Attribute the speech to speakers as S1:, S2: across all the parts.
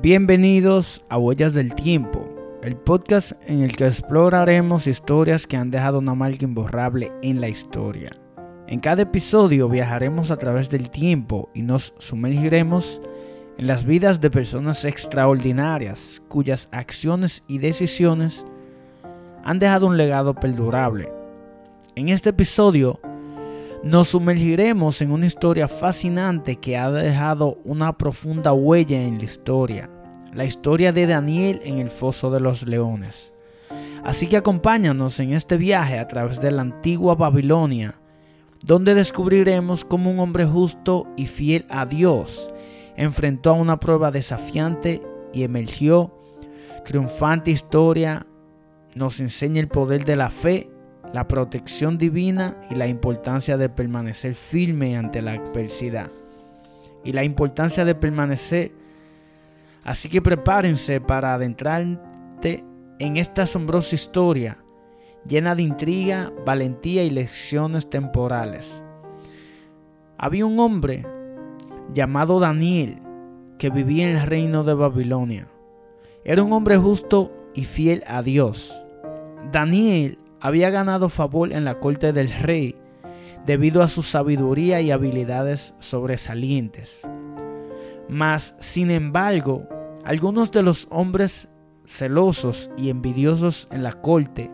S1: Bienvenidos a Huellas del Tiempo, el podcast en el que exploraremos historias que han dejado una marca imborrable en la historia. En cada episodio viajaremos a través del tiempo y nos sumergiremos en las vidas de personas extraordinarias cuyas acciones y decisiones han dejado un legado perdurable. En este episodio nos sumergiremos en una historia fascinante que ha dejado una profunda huella en la historia, la historia de Daniel en el foso de los leones. Así que acompáñanos en este viaje a través de la antigua Babilonia, donde descubriremos cómo un hombre justo y fiel a Dios enfrentó a una prueba desafiante y emergió triunfante historia, nos enseña el poder de la fe la protección divina y la importancia de permanecer firme ante la adversidad. Y la importancia de permanecer. Así que prepárense para adentrarte en esta asombrosa historia llena de intriga, valentía y lecciones temporales. Había un hombre llamado Daniel que vivía en el reino de Babilonia. Era un hombre justo y fiel a Dios. Daniel había ganado favor en la corte del rey debido a su sabiduría y habilidades sobresalientes. Mas, sin embargo, algunos de los hombres celosos y envidiosos en la corte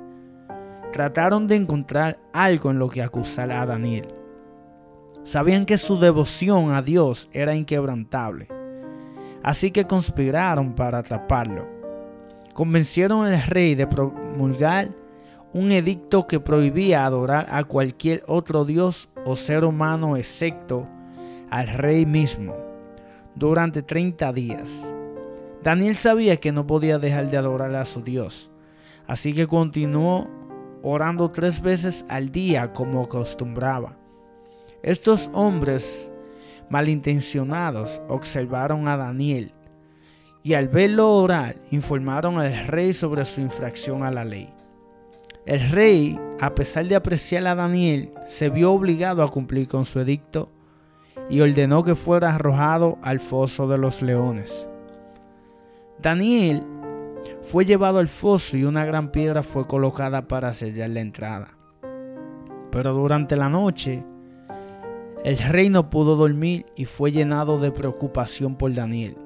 S1: trataron de encontrar algo en lo que acusar a Daniel. Sabían que su devoción a Dios era inquebrantable, así que conspiraron para atraparlo. Convencieron al rey de promulgar un edicto que prohibía adorar a cualquier otro dios o ser humano excepto al rey mismo durante 30 días. Daniel sabía que no podía dejar de adorar a su Dios, así que continuó orando tres veces al día como acostumbraba. Estos hombres malintencionados observaron a Daniel y al verlo orar informaron al rey sobre su infracción a la ley. El rey, a pesar de apreciar a Daniel, se vio obligado a cumplir con su edicto y ordenó que fuera arrojado al foso de los leones. Daniel fue llevado al foso y una gran piedra fue colocada para sellar la entrada. Pero durante la noche, el rey no pudo dormir y fue llenado de preocupación por Daniel.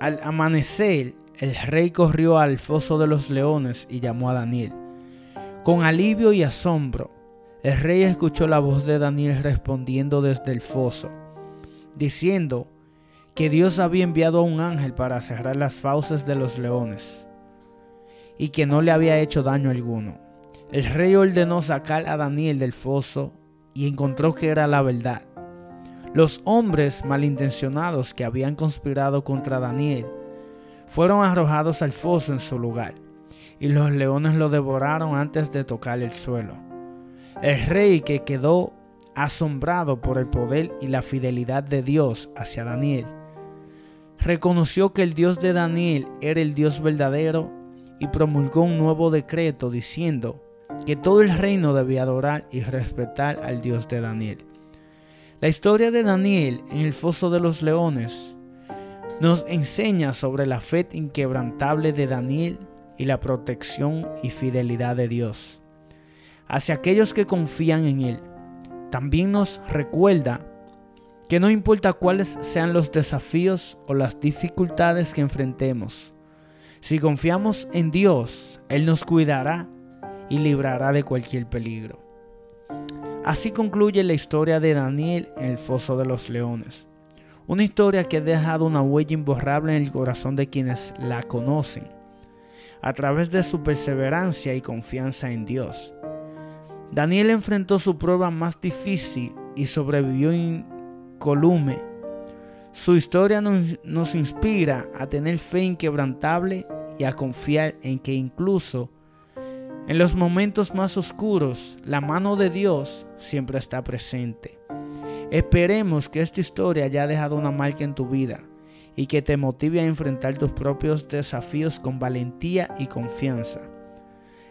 S1: Al amanecer, el rey corrió al foso de los leones y llamó a Daniel. Con alivio y asombro, el rey escuchó la voz de Daniel respondiendo desde el foso, diciendo que Dios había enviado a un ángel para cerrar las fauces de los leones y que no le había hecho daño alguno. El rey ordenó sacar a Daniel del foso y encontró que era la verdad. Los hombres malintencionados que habían conspirado contra Daniel fueron arrojados al foso en su lugar y los leones lo devoraron antes de tocar el suelo. El rey que quedó asombrado por el poder y la fidelidad de Dios hacia Daniel, reconoció que el Dios de Daniel era el Dios verdadero y promulgó un nuevo decreto diciendo que todo el reino debía adorar y respetar al Dios de Daniel. La historia de Daniel en el foso de los leones nos enseña sobre la fe inquebrantable de Daniel y la protección y fidelidad de Dios hacia aquellos que confían en Él. También nos recuerda que no importa cuáles sean los desafíos o las dificultades que enfrentemos, si confiamos en Dios, Él nos cuidará y librará de cualquier peligro. Así concluye la historia de Daniel en el foso de los leones. Una historia que ha dejado una huella imborrable en el corazón de quienes la conocen a través de su perseverancia y confianza en Dios. Daniel enfrentó su prueba más difícil y sobrevivió incolume. Su historia nos, nos, inspira a tener fe inquebrantable y a confiar en que incluso en los momentos más oscuros la mano de Dios siempre está presente. Esperemos que esta historia haya dejado una marca en tu vida y que te motive a enfrentar tus propios desafíos con valentía y confianza.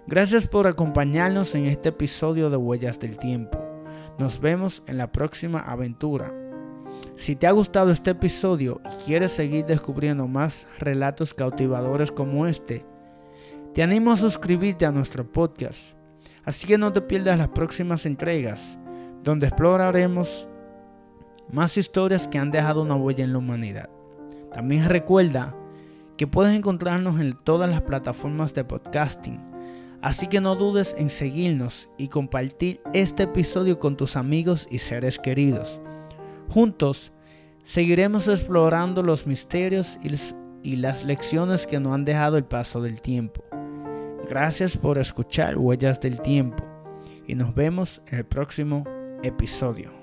S1: Gracias por acompañarnos en este episodio de Huellas del Tiempo. Nos vemos en la próxima aventura. Si te ha gustado este episodio y quieres seguir descubriendo más relatos cautivadores como este, te animo a suscribirte a nuestro podcast, así que no te pierdas las próximas entregas, donde exploraremos más historias que han dejado una huella en la humanidad. También recuerda que puedes encontrarnos en todas las plataformas de podcasting, así que no dudes en seguirnos y compartir este episodio con tus amigos y seres queridos. Juntos seguiremos explorando los misterios y las lecciones que nos han dejado el paso del tiempo. Gracias por escuchar Huellas del Tiempo y nos vemos en el próximo episodio.